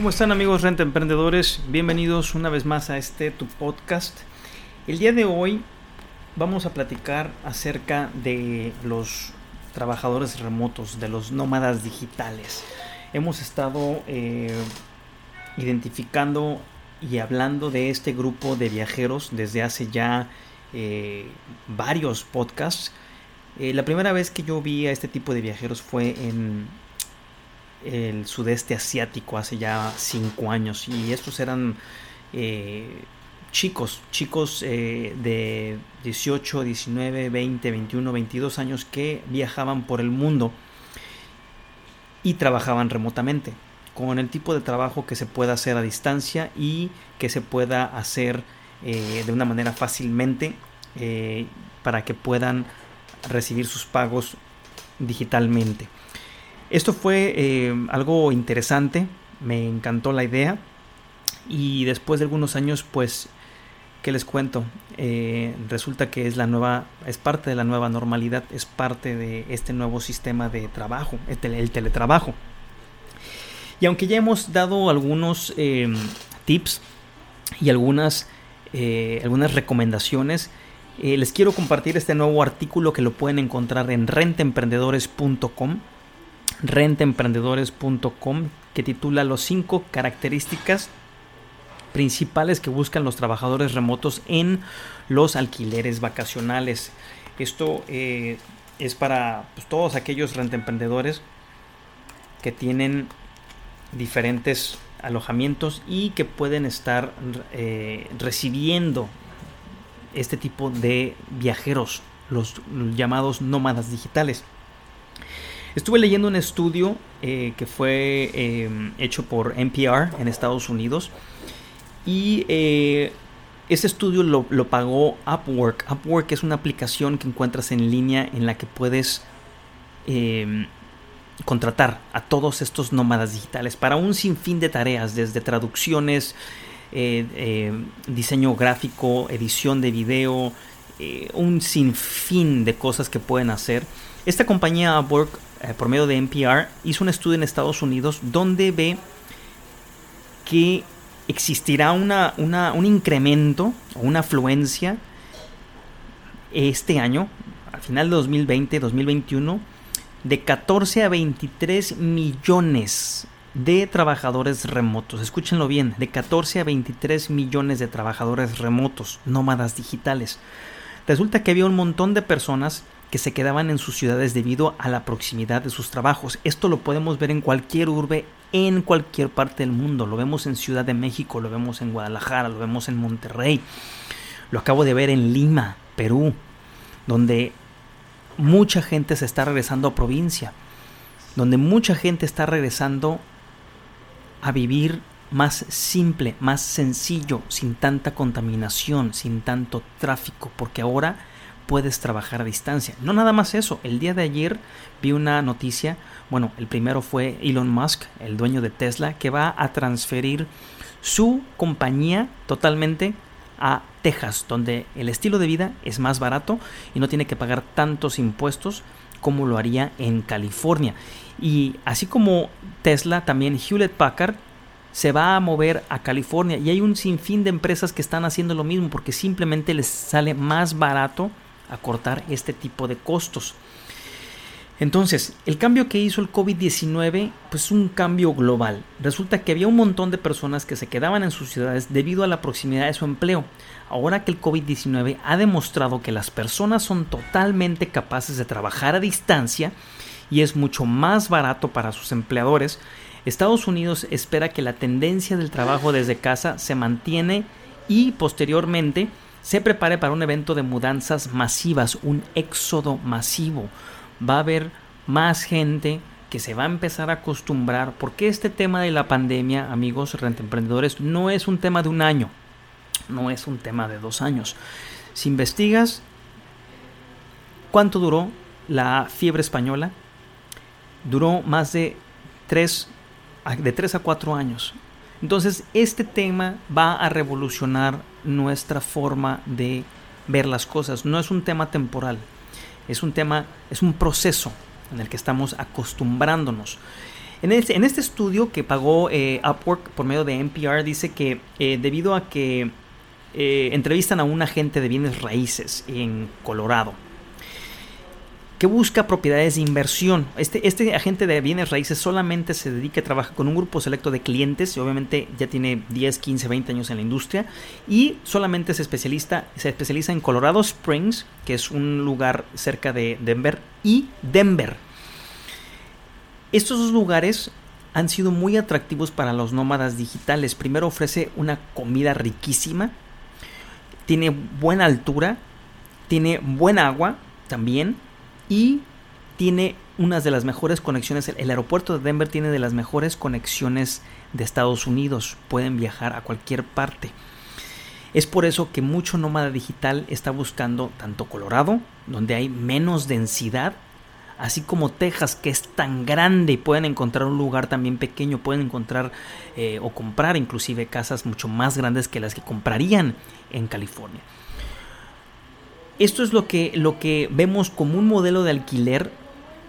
¿Cómo están amigos Renta Emprendedores? Bienvenidos una vez más a este tu podcast. El día de hoy vamos a platicar acerca de los trabajadores remotos, de los nómadas digitales. Hemos estado eh, identificando y hablando de este grupo de viajeros desde hace ya eh, varios podcasts. Eh, la primera vez que yo vi a este tipo de viajeros fue en el sudeste asiático hace ya cinco años y estos eran eh, chicos, chicos eh, de 18, 19, 20, 21, 22 años que viajaban por el mundo y trabajaban remotamente con el tipo de trabajo que se pueda hacer a distancia y que se pueda hacer eh, de una manera fácilmente para que puedan recibir sus pagos digitalmente. Esto fue eh, algo interesante, me encantó la idea y después de algunos años pues ¿qué les cuento? Eh, resulta que es la nueva, es parte de la nueva normalidad, es parte de este nuevo sistema de trabajo, el, teletrabajo. Y aunque ya hemos dado algunos em, tips y algunas, eh, algunas recomendaciones, les quiero compartir este nuevo artículo que lo pueden encontrar en rentemprendedores.com rentemprendedores.com que titula Los 5 características principales que buscan los trabajadores remotos en los alquileres vacacionales. Esto eh, es para pues, todos aquellos rentemprendedores que tienen diferentes alojamientos y que pueden estar eh, recibiendo este tipo de viajeros, los llamados nómadas digitales. Estuve leyendo un estudio eh, que fue em, hecho por NPR en Estados Unidos y eh, ese estudio lo, pagó Upwork. Upwork es una aplicación que encuentras en línea en la que puedes em, contratar a todos estos nómadas digitales para un sinfín de tareas, desde traducciones, eh, diseño gráfico, edición de video, un sinfín de cosas que pueden hacer. Esta compañía Upwork eh, por medio de NPR, hizo un estudio en Estados Unidos donde ve que existirá una, un incremento o una afluencia este año, al final de 2020, 2021, de 14 a 23 millones de trabajadores remotos. Escúchenlo bien, de 14 a 23 millones de trabajadores remotos, nómadas digitales. Resulta que había un montón de personas que se quedaban en sus ciudades debido a la proximidad de sus trabajos. Esto lo podemos ver en cualquier urbe, en cualquier parte del mundo. Lo vemos en Ciudad de México, lo vemos en Guadalajara, lo vemos en Monterrey. Lo acabo de ver en Lima, Perú, donde mucha gente se está regresando a provincia, donde mucha gente está regresando a vivir más simple, más sencillo, sin tanta contaminación, sin tanto tráfico, porque ahora puedes trabajar a distancia. No nada más eso, el día de ayer vi una noticia, bueno, el primero fue Elon Musk, el dueño de Tesla, que va a transferir su compañía totalmente a Texas, donde el estilo de vida es más barato y no tiene que pagar tantos impuestos como lo haría en California. Y así como Tesla, también Hewlett Packard se va a mover a California y hay un sinfín de empresas que están haciendo lo mismo porque simplemente les sale más barato acortar este tipo de costos. Entonces, el cambio que hizo el COVID-19, pues es un cambio global. Resulta que había un montón de personas que se quedaban en sus ciudades debido a la proximidad de su empleo. Ahora que el COVID-19 ha demostrado que las personas son totalmente capaces de trabajar a distancia y es mucho más barato para sus empleadores, Estados Unidos espera que la tendencia del trabajo desde casa se mantiene y posteriormente se prepare para un evento de mudanzas masivas, un éxodo masivo. Va a haber más gente que se va a empezar a acostumbrar, porque este tema de la pandemia, amigos emprendedores, no es un tema de un año, no es un tema de dos años. Si investigas cuánto duró la fiebre española, duró más de tres, de 3 a 4 años. Entonces, este tema va a revolucionar nuestra forma de ver las cosas. No es un tema temporal, es un tema, es un proceso en el que estamos acostumbrándonos. En este, en este estudio que pagó eh, Upwork por medio de NPR dice que eh, debido a que eh, entrevistan a un agente de bienes raíces en Colorado, que busca propiedades de inversión. Este, este agente de bienes raíces solamente se dedica a trabajar con un grupo selecto de clientes y obviamente ya tiene 10, 15, 20 años en la industria y solamente se, especializa, se especializa en Colorado Springs, que es un lugar cerca de Denver, y Denver. Estos dos lugares han sido muy atractivos para los nómadas digitales. Primero ofrece una comida riquísima, tiene buena altura, tiene buen agua también y tiene unas de las mejores conexiones. El aeropuerto de Denver tiene de las mejores conexiones de Estados Unidos. Pueden viajar a cualquier parte. Es por eso que mucho nómada digital está buscando tanto Colorado, donde hay menos densidad, así como Texas, que es tan grande y pueden encontrar un lugar también pequeño, pueden encontrar eh, o comprar inclusive casas mucho más grandes que las que comprarían en California. Esto es lo que, lo que vemos como un modelo de alquiler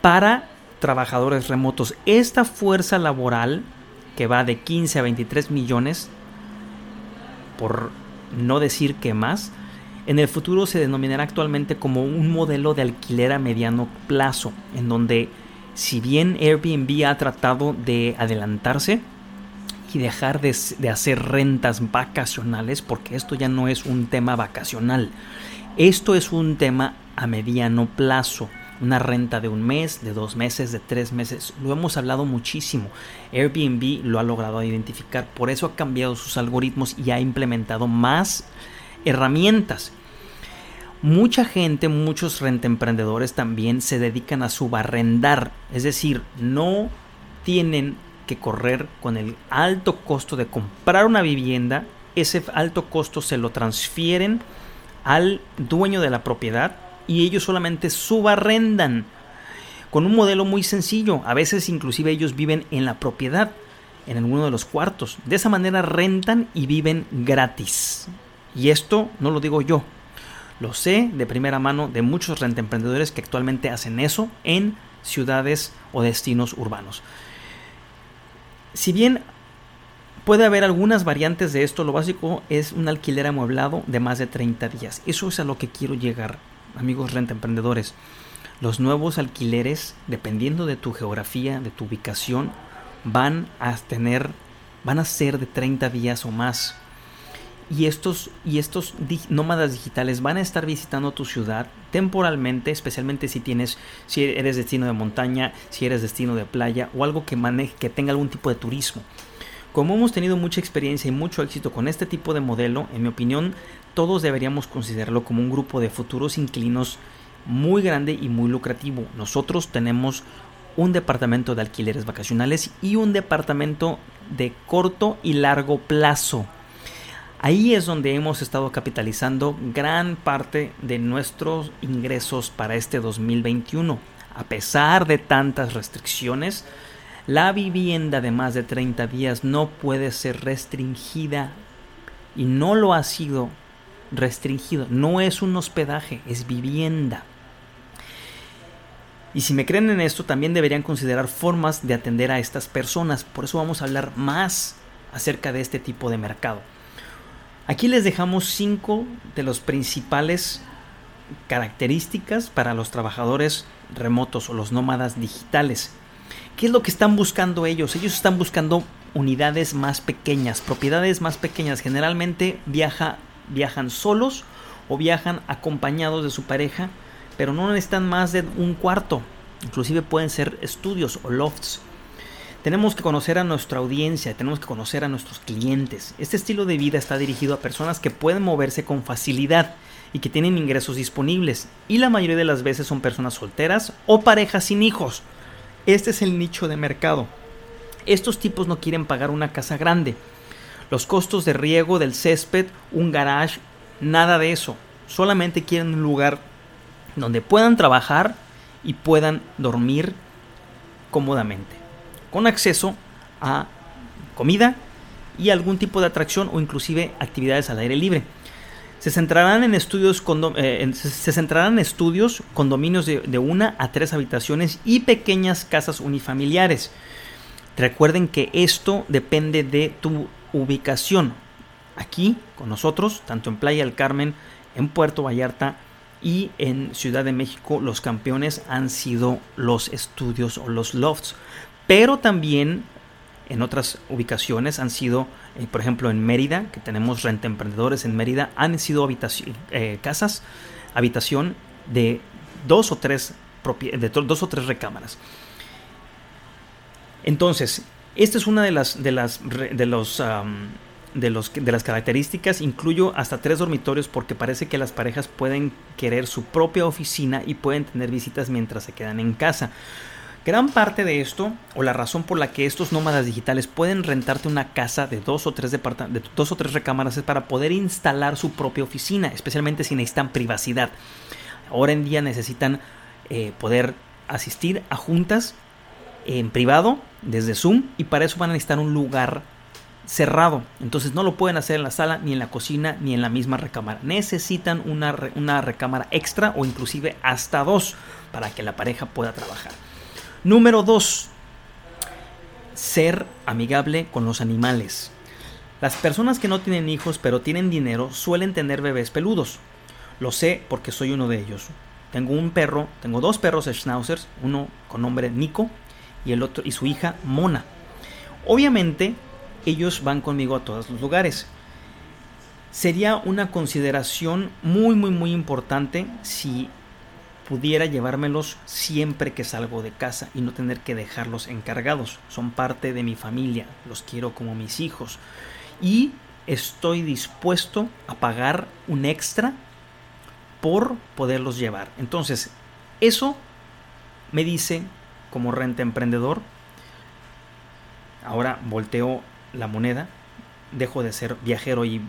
para trabajadores remotos. Esta fuerza laboral que va de 15 a 23 millones, por no decir que más, en el futuro se denominará actualmente como un modelo de alquiler a mediano plazo, en donde si bien Airbnb ha tratado de adelantarse y dejar de, de hacer rentas vacacionales, porque esto ya no es un tema vacacional, esto es un tema a mediano plazo. Una renta de un mes, de dos meses, de tres meses. Lo hemos hablado muchísimo. Airbnb lo ha logrado identificar. Por eso ha cambiado sus algoritmos y ha implementado más herramientas. Mucha gente, muchos rentemprendedores también se dedican a subarrendar. Es decir, no tienen que correr con el alto costo de comprar una vivienda. Ese alto costo se lo transfieren al dueño de la propiedad y ellos solamente subarrendan con un modelo muy sencillo. A veces inclusive ellos viven en la propiedad, en alguno de los cuartos. De esa manera rentan y viven gratis. Y esto no lo digo yo. Lo sé de primera mano de muchos rentemprendedores que actualmente hacen eso en ciudades o destinos urbanos. Si bien Puede haber algunas variantes de esto. Lo básico es un alquiler amueblado de más de 30 días. Eso es a lo que quiero llegar, amigos renta emprendedores. Los nuevos alquileres, dependiendo de tu geografía, de tu ubicación, van a tener, van a ser de 30 días o más. Y estos, y estos nómadas digitales van a estar visitando tu ciudad temporalmente, especialmente si tienes, si eres destino de montaña, si eres destino de playa o algo que maneje, que tenga algún tipo de turismo. Como hemos tenido mucha experiencia y mucho éxito con este tipo de modelo, en mi opinión, todos deberíamos considerarlo como un grupo de futuros inquilinos muy grande y muy lucrativo. Nosotros tenemos un departamento de alquileres vacacionales y un departamento de corto y largo plazo. Ahí es donde hemos estado capitalizando gran parte de nuestros ingresos para este 2021. A pesar de tantas restricciones, la vivienda de más de 30 días no puede ser restringida y no lo ha sido restringido. No es un hospedaje, es vivienda. Y si me creen en esto, también deberían considerar formas de atender a estas personas. Por eso vamos a hablar más acerca de este tipo de mercado. Aquí les dejamos cinco de las principales características para los trabajadores remotos o los nómadas digitales. ¿Qué es lo que están buscando ellos? Ellos están buscando unidades más pequeñas, propiedades más pequeñas. Generalmente viaja, viajan solos o viajan acompañados de su pareja, pero no necesitan más de un cuarto. Inclusive pueden ser estudios o lofts. Tenemos que conocer a nuestra audiencia, tenemos que conocer a nuestros clientes. Este estilo de vida está dirigido a personas que pueden moverse con facilidad y que tienen ingresos disponibles. Y la mayoría de las veces son personas solteras o parejas sin hijos. Este es el nicho de mercado. Estos tipos no quieren pagar una casa grande. Los costos de riego del césped, un garage, nada de eso. Solamente quieren un lugar donde puedan trabajar y puedan dormir cómodamente, con acceso a comida y algún tipo de atracción o inclusive actividades al aire libre. Se centrarán en estudios, eh, se centrarán en estudios condominios de, de una a tres habitaciones y pequeñas casas unifamiliares. Recuerden que esto depende de tu ubicación. Aquí con nosotros, tanto en Playa del Carmen, en Puerto Vallarta y en Ciudad de México, los campeones han sido los estudios o los lofts. Pero también en otras ubicaciones han sido, eh, por ejemplo, en Mérida, que tenemos renta emprendedores en Mérida, han sido eh, casas, habitación de dos o tres, dos o tres recámaras. Entonces, esta es una de las, de las, de los, de, los, de las características. Incluyo hasta tres dormitorios porque parece que las parejas pueden querer su propia oficina y pueden tener visitas mientras se quedan en casa. Gran parte de esto, o la razón por la que estos nómadas digitales pueden rentarte una casa de dos o tres, dos o tres recámaras es para poder instalar su propia oficina, especialmente si necesitan privacidad. Ahora en día necesitan eh, poder asistir a juntas en privado desde Zoom y para eso van a necesitar un lugar cerrado. Entonces no lo pueden hacer en la sala, ni en la cocina, ni en la misma recámara. Necesitan una, una recámara extra o inclusive hasta dos para que la pareja pueda trabajar. Número 2. Ser amigable con los animales. Las personas que no tienen hijos pero tienen dinero suelen tener bebés peludos. Lo sé porque soy uno de ellos. Tengo un perro, tengo dos perros schnauzers, uno con nombre Nico y el otro y su hija Mona. Obviamente, ellos van conmigo a todos los lugares. Sería una consideración muy muy muy importante si pudiera llevármelos siempre que salgo de casa y no tener que dejarlos encargados. Son parte de mi familia, los quiero como mis hijos. Y estoy dispuesto a pagar un extra por poderlos llevar. Entonces, eso me dice como renta emprendedor. Ahora volteo la moneda, dejo de ser viajero y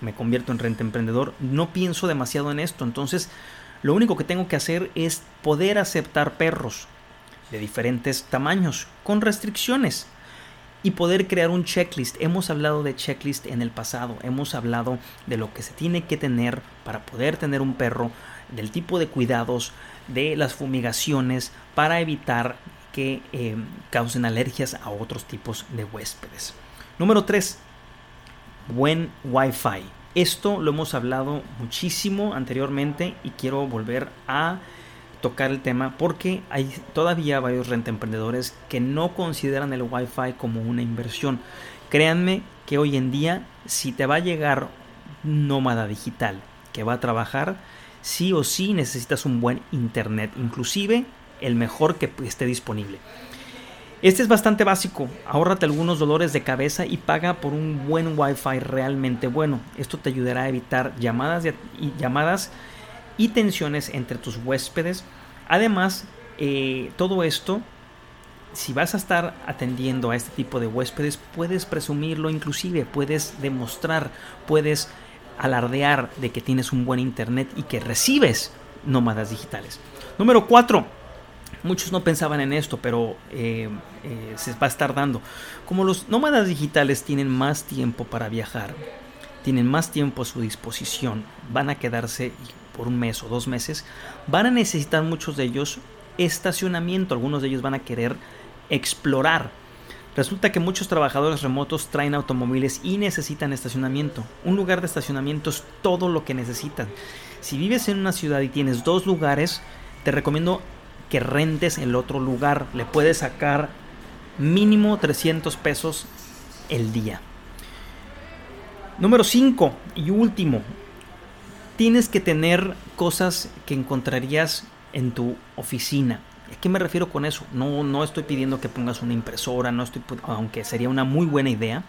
me, convierto en renta emprendedor. No pienso demasiado en esto, entonces lo único que tengo que hacer es poder aceptar perros de diferentes tamaños, con restricciones, y poder crear un checklist. Hemos hablado de checklist en el pasado, hemos hablado de lo que se tiene que tener para poder tener un perro, del tipo de cuidados, de las fumigaciones, para evitar que eh, causen alergias a otros tipos de huéspedes. Número 3. Buen Wi-Fi. Esto lo hemos hablado muchísimo anteriormente y quiero volver a tocar el tema porque hay todavía varios renta emprendedores que no consideran el Wi-Fi como una inversión. Créanme que hoy en día si te va a llegar nómada digital que va a trabajar, sí o sí necesitas un buen internet, inclusive el mejor que esté disponible. Este es bastante básico, ahórrate algunos dolores de cabeza y paga por un buen wifi realmente bueno. Esto te ayudará a evitar llamadas y, llamadas y tensiones entre tus huéspedes. Además, eh, todo esto, si vas a estar atendiendo a este tipo de huéspedes, puedes presumirlo inclusive, puedes demostrar, puedes alardear de que tienes un buen internet y que recibes nómadas digitales. Número 4 Muchos no pensaban en esto, pero eh, eh, se va a estar dando. Como los nómadas digitales tienen más tiempo para viajar, tienen más tiempo a su disposición, van a quedarse por un mes o dos meses, van a necesitar muchos de ellos estacionamiento, algunos de ellos van a querer explorar. Resulta que muchos trabajadores remotos traen automóviles y necesitan estacionamiento. Un lugar de estacionamiento es todo lo que necesitan. Si vives en una ciudad y tienes dos lugares, te recomiendo que rentes el otro lugar. Le puedes sacar mínimo 300 pesos el día. Número 5 y último. Tienes que tener cosas que encontrarías en tu oficina. ¿A qué me refiero con eso? No, no estoy pidiendo que pongas una impresora, no estoy, aunque sería una muy buena idea.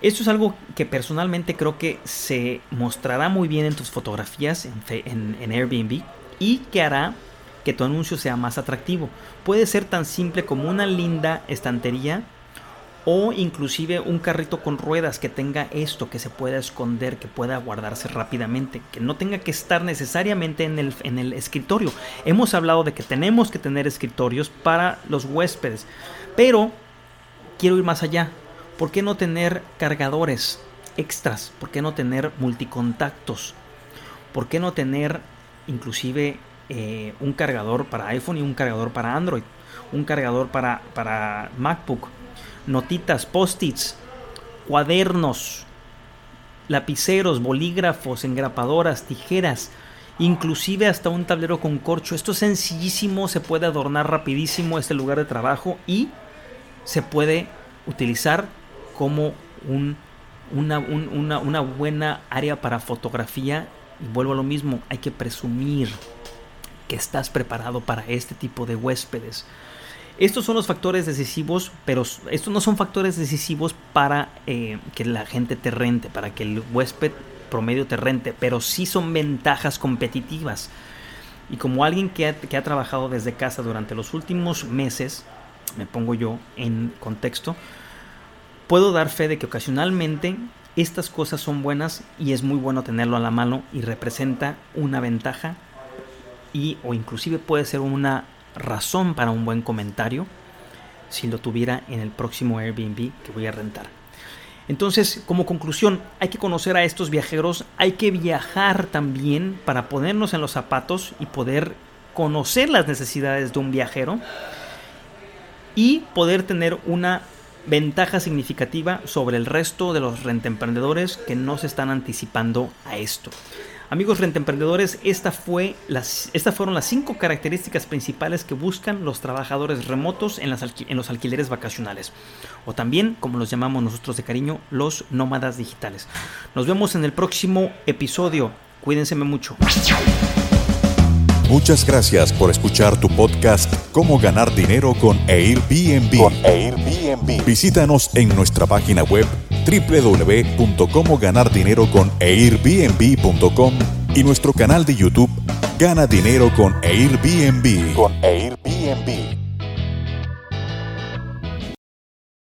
Esto es algo que personalmente creo que se mostrará muy bien en tus fotografías en, en Airbnb y que hará que tu anuncio sea más atractivo. Puede ser tan simple como una linda estantería o inclusive un carrito con ruedas que tenga esto, que se pueda esconder, que pueda guardarse rápidamente, que no tenga que estar necesariamente en el, en el escritorio. Hemos hablado de que tenemos que tener escritorios para los huéspedes, pero quiero ir más allá. ¿Por qué no tener cargadores extras? ¿Por qué no tener multicontactos? ¿Por qué no tener inclusive eh, un cargador para iPhone y un cargador para Android? Un cargador para, para MacBook notitas, post-its, cuadernos, lapiceros, bolígrafos, engrapadoras, tijeras, inclusive hasta un tablero con corcho. Esto es sencillísimo, se puede adornar rapidísimo este lugar de trabajo y se puede utilizar como un, una, una buena área para fotografía. Y vuelvo a lo mismo, hay que presumir que estás preparado para este tipo de huéspedes. Estos son los factores decisivos, pero estos no son factores decisivos para eh, que la gente te rente, para que el huésped promedio te rente, pero sí son ventajas competitivas. Y como alguien que ha, trabajado desde casa durante los últimos meses, me pongo yo en contexto, puedo dar fe de que ocasionalmente estas cosas son buenas y es muy bueno tenerlo a la mano y representa una ventaja y o inclusive puede ser una razón para un buen comentario si lo tuviera en el próximo Airbnb que voy a rentar. Entonces, como conclusión, hay que conocer a estos viajeros, hay que viajar también para ponernos en los zapatos y poder conocer las necesidades de un viajero y poder tener una ventaja significativa sobre el resto de los rentemprendedores que no se están anticipando a esto. Amigos rentemprendedores, esta fue las, estas fueron las cinco características principales que buscan los trabajadores remotos en, las en los alquileres vacacionales. O también, como los llamamos nosotros de cariño, los nómadas digitales. Nos vemos en el próximo episodio. Cuídense mucho. Muchas gracias por escuchar tu podcast Cómo ganar dinero con Airbnb. Con Airbnb. Visítanos en nuestra página web www.comoganardinero.airbnb.com y nuestro canal de YouTube Gana Dinero con Airbnb. Con Airbnb.